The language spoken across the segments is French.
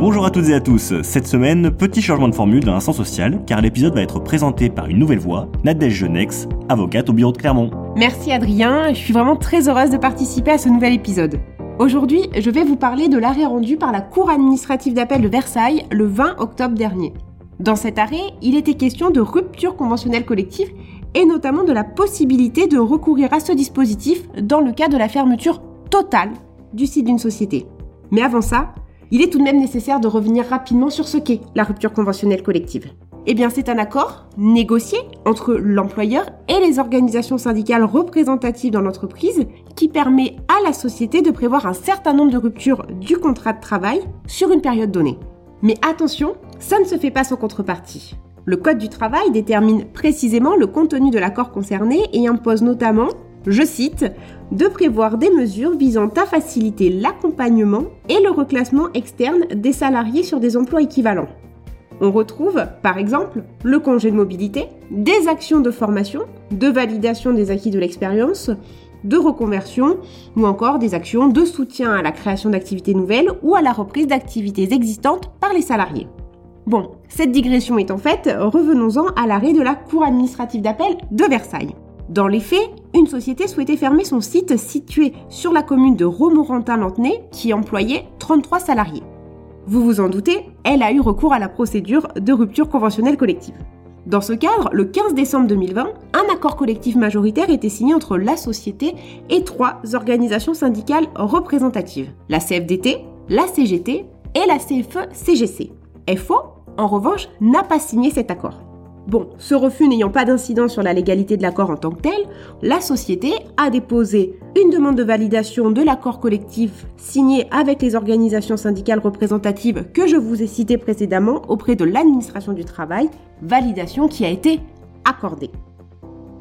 Bonjour à toutes et à tous. Cette semaine, petit changement de formule dans l'instant social, car l'épisode va être présenté par une nouvelle voix, Nadège Genex, avocate au bureau de Clermont. Merci Adrien, je suis vraiment très heureuse de participer à ce nouvel épisode. Aujourd'hui, je vais vous parler de l'arrêt rendu par la Cour administrative d'appel de Versailles le 20 octobre dernier. Dans cet arrêt, il était question de rupture conventionnelle collective et notamment de la possibilité de recourir à ce dispositif dans le cas de la fermeture totale du site d'une société. Mais avant ça, il est tout de même nécessaire de revenir rapidement sur ce qu'est la rupture conventionnelle collective. Eh bien, c'est un accord négocié entre l'employeur et les organisations syndicales représentatives dans l'entreprise qui permet à la société de prévoir un certain nombre de ruptures du contrat de travail sur une période donnée. Mais attention, ça ne se fait pas sans contrepartie. Le Code du travail détermine précisément le contenu de l'accord concerné et impose notamment je cite, de prévoir des mesures visant à faciliter l'accompagnement et le reclassement externe des salariés sur des emplois équivalents. On retrouve, par exemple, le congé de mobilité, des actions de formation, de validation des acquis de l'expérience, de reconversion ou encore des actions de soutien à la création d'activités nouvelles ou à la reprise d'activités existantes par les salariés. Bon, cette digression étant faite, revenons-en à l'arrêt de la Cour administrative d'appel de Versailles. Dans les faits, une société souhaitait fermer son site situé sur la commune de Romorantin-Lantenay qui employait 33 salariés. Vous vous en doutez, elle a eu recours à la procédure de rupture conventionnelle collective. Dans ce cadre, le 15 décembre 2020, un accord collectif majoritaire était signé entre la société et trois organisations syndicales représentatives, la CFDT, la CGT et la CFE-CGC. FO, en revanche, n'a pas signé cet accord. Bon, ce refus n'ayant pas d'incidence sur la légalité de l'accord en tant que tel, la société a déposé une demande de validation de l'accord collectif signé avec les organisations syndicales représentatives que je vous ai citées précédemment auprès de l'administration du travail, validation qui a été accordée.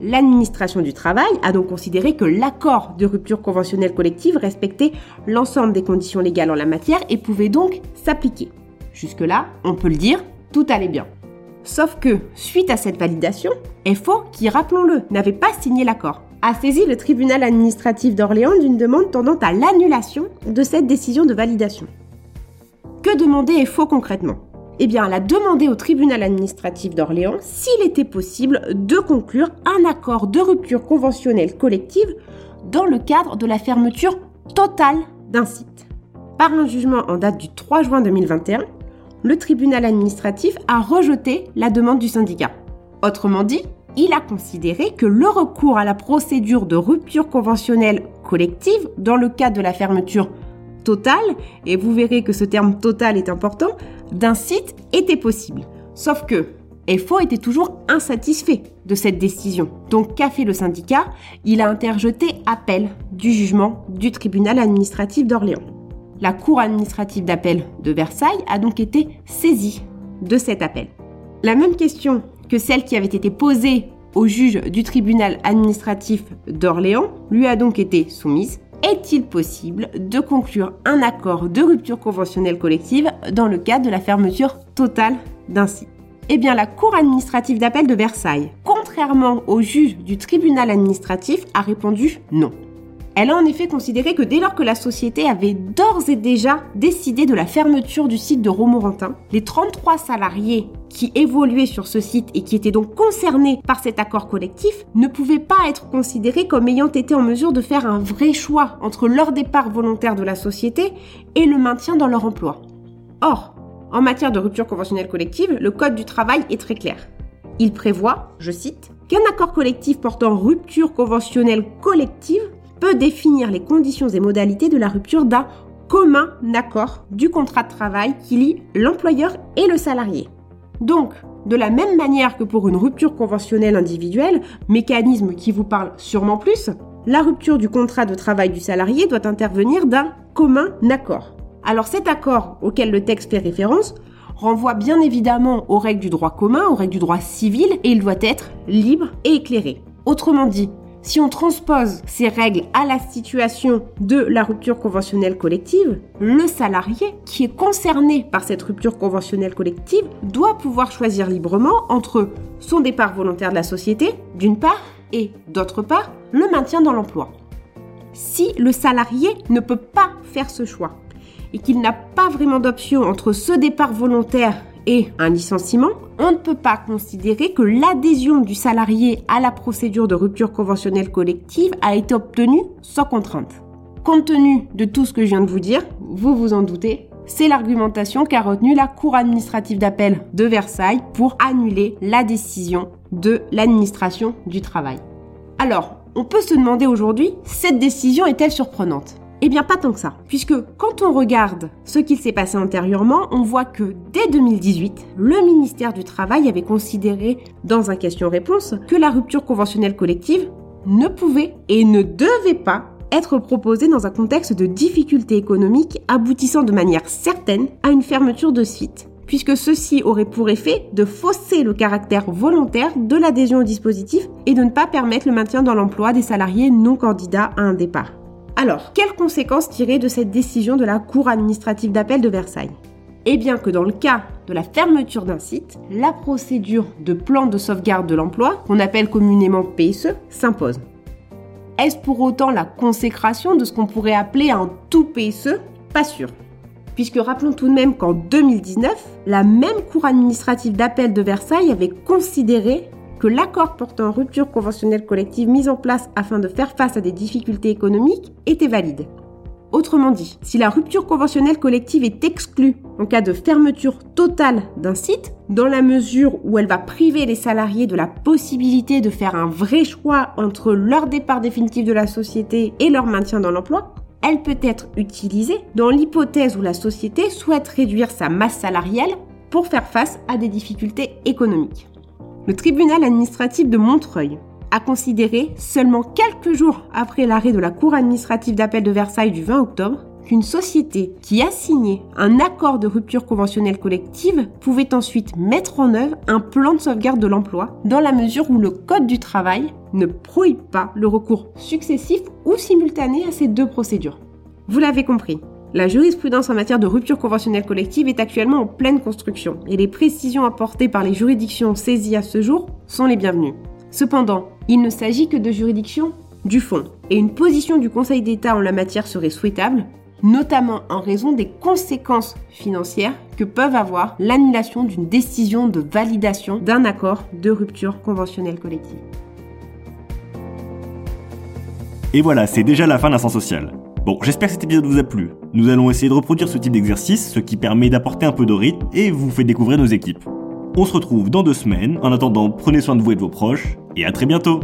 L'administration du travail a donc considéré que l'accord de rupture conventionnelle collective respectait l'ensemble des conditions légales en la matière et pouvait donc s'appliquer. Jusque-là, on peut le dire, tout allait bien. Sauf que, suite à cette validation, FO, qui rappelons-le, n'avait pas signé l'accord, a saisi le tribunal administratif d'Orléans d'une demande tendant à l'annulation de cette décision de validation. Que demandait FO concrètement? Eh bien, elle a demandé au tribunal administratif d'Orléans s'il était possible de conclure un accord de rupture conventionnelle collective dans le cadre de la fermeture totale d'un site. Par un jugement en date du 3 juin 2021, le tribunal administratif a rejeté la demande du syndicat. Autrement dit, il a considéré que le recours à la procédure de rupture conventionnelle collective dans le cas de la fermeture totale, et vous verrez que ce terme total est important, d'un site était possible. Sauf que FO était toujours insatisfait de cette décision. Donc qu'a fait le syndicat? Il a interjeté appel du jugement du tribunal administratif d'Orléans. La Cour administrative d'appel de Versailles a donc été saisie de cet appel. La même question que celle qui avait été posée au juge du tribunal administratif d'Orléans lui a donc été soumise. Est-il possible de conclure un accord de rupture conventionnelle collective dans le cadre de la fermeture totale d'un site Eh bien, la Cour administrative d'appel de Versailles, contrairement au juge du tribunal administratif, a répondu non. Elle a en effet considéré que dès lors que la société avait d'ores et déjà décidé de la fermeture du site de Romorantin, les 33 salariés qui évoluaient sur ce site et qui étaient donc concernés par cet accord collectif ne pouvaient pas être considérés comme ayant été en mesure de faire un vrai choix entre leur départ volontaire de la société et le maintien dans leur emploi. Or, en matière de rupture conventionnelle collective, le Code du travail est très clair. Il prévoit, je cite, qu'un accord collectif portant rupture conventionnelle collective peut définir les conditions et modalités de la rupture d'un commun accord du contrat de travail qui lie l'employeur et le salarié. Donc, de la même manière que pour une rupture conventionnelle individuelle, mécanisme qui vous parle sûrement plus, la rupture du contrat de travail du salarié doit intervenir d'un commun accord. Alors cet accord auquel le texte fait référence renvoie bien évidemment aux règles du droit commun, aux règles du droit civil, et il doit être libre et éclairé. Autrement dit, si on transpose ces règles à la situation de la rupture conventionnelle collective, le salarié qui est concerné par cette rupture conventionnelle collective doit pouvoir choisir librement entre son départ volontaire de la société, d'une part, et d'autre part, le maintien dans l'emploi. Si le salarié ne peut pas faire ce choix, et qu'il n'a pas vraiment d'option entre ce départ volontaire et un licenciement, on ne peut pas considérer que l'adhésion du salarié à la procédure de rupture conventionnelle collective a été obtenue sans contrainte. Compte tenu de tout ce que je viens de vous dire, vous vous en doutez, c'est l'argumentation qu'a retenue la Cour administrative d'appel de Versailles pour annuler la décision de l'administration du travail. Alors, on peut se demander aujourd'hui, cette décision est-elle surprenante? Eh bien, pas tant que ça, puisque quand on regarde ce qu'il s'est passé antérieurement, on voit que dès 2018, le ministère du Travail avait considéré, dans un question-réponse, que la rupture conventionnelle collective ne pouvait et ne devait pas être proposée dans un contexte de difficultés économiques aboutissant de manière certaine à une fermeture de site puisque ceci aurait pour effet de fausser le caractère volontaire de l'adhésion au dispositif et de ne pas permettre le maintien dans l'emploi des salariés non candidats à un départ. Alors, quelles conséquences tirer de cette décision de la Cour administrative d'appel de Versailles? Eh bien que dans le cas de la fermeture d'un site, la procédure de plan de sauvegarde de l'emploi, qu'on appelle communément PSE, s'impose. Est-ce pour autant la consécration de ce qu'on pourrait appeler un tout PSE Pas sûr. Puisque rappelons tout de même qu'en 2019, la même Cour administrative d'appel de Versailles avait considéré que l'accord portant rupture conventionnelle collective mis en place afin de faire face à des difficultés économiques était valide. Autrement dit, si la rupture conventionnelle collective est exclue en cas de fermeture totale d'un site, dans la mesure où elle va priver les salariés de la possibilité de faire un vrai choix entre leur départ définitif de la société et leur maintien dans l'emploi, elle peut être utilisée dans l'hypothèse où la société souhaite réduire sa masse salariale pour faire face à des difficultés économiques. Le tribunal administratif de Montreuil a considéré, seulement quelques jours après l'arrêt de la Cour administrative d'appel de Versailles du 20 octobre, qu'une société qui a signé un accord de rupture conventionnelle collective pouvait ensuite mettre en œuvre un plan de sauvegarde de l'emploi dans la mesure où le Code du travail ne prohibe pas le recours successif ou simultané à ces deux procédures. Vous l'avez compris, la jurisprudence en matière de rupture conventionnelle collective est actuellement en pleine construction et les précisions apportées par les juridictions saisies à ce jour sont les bienvenues. Cependant, il ne s'agit que de juridictions du fond et une position du Conseil d'État en la matière serait souhaitable notamment en raison des conséquences financières que peuvent avoir l'annulation d'une décision de validation d'un accord de rupture conventionnelle collective. Et voilà, c'est déjà la fin d'un sens social. Bon, j'espère que cet épisode vous a plu. Nous allons essayer de reproduire ce type d'exercice, ce qui permet d'apporter un peu de rythme et vous fait découvrir nos équipes. On se retrouve dans deux semaines. En attendant, prenez soin de vous et de vos proches, et à très bientôt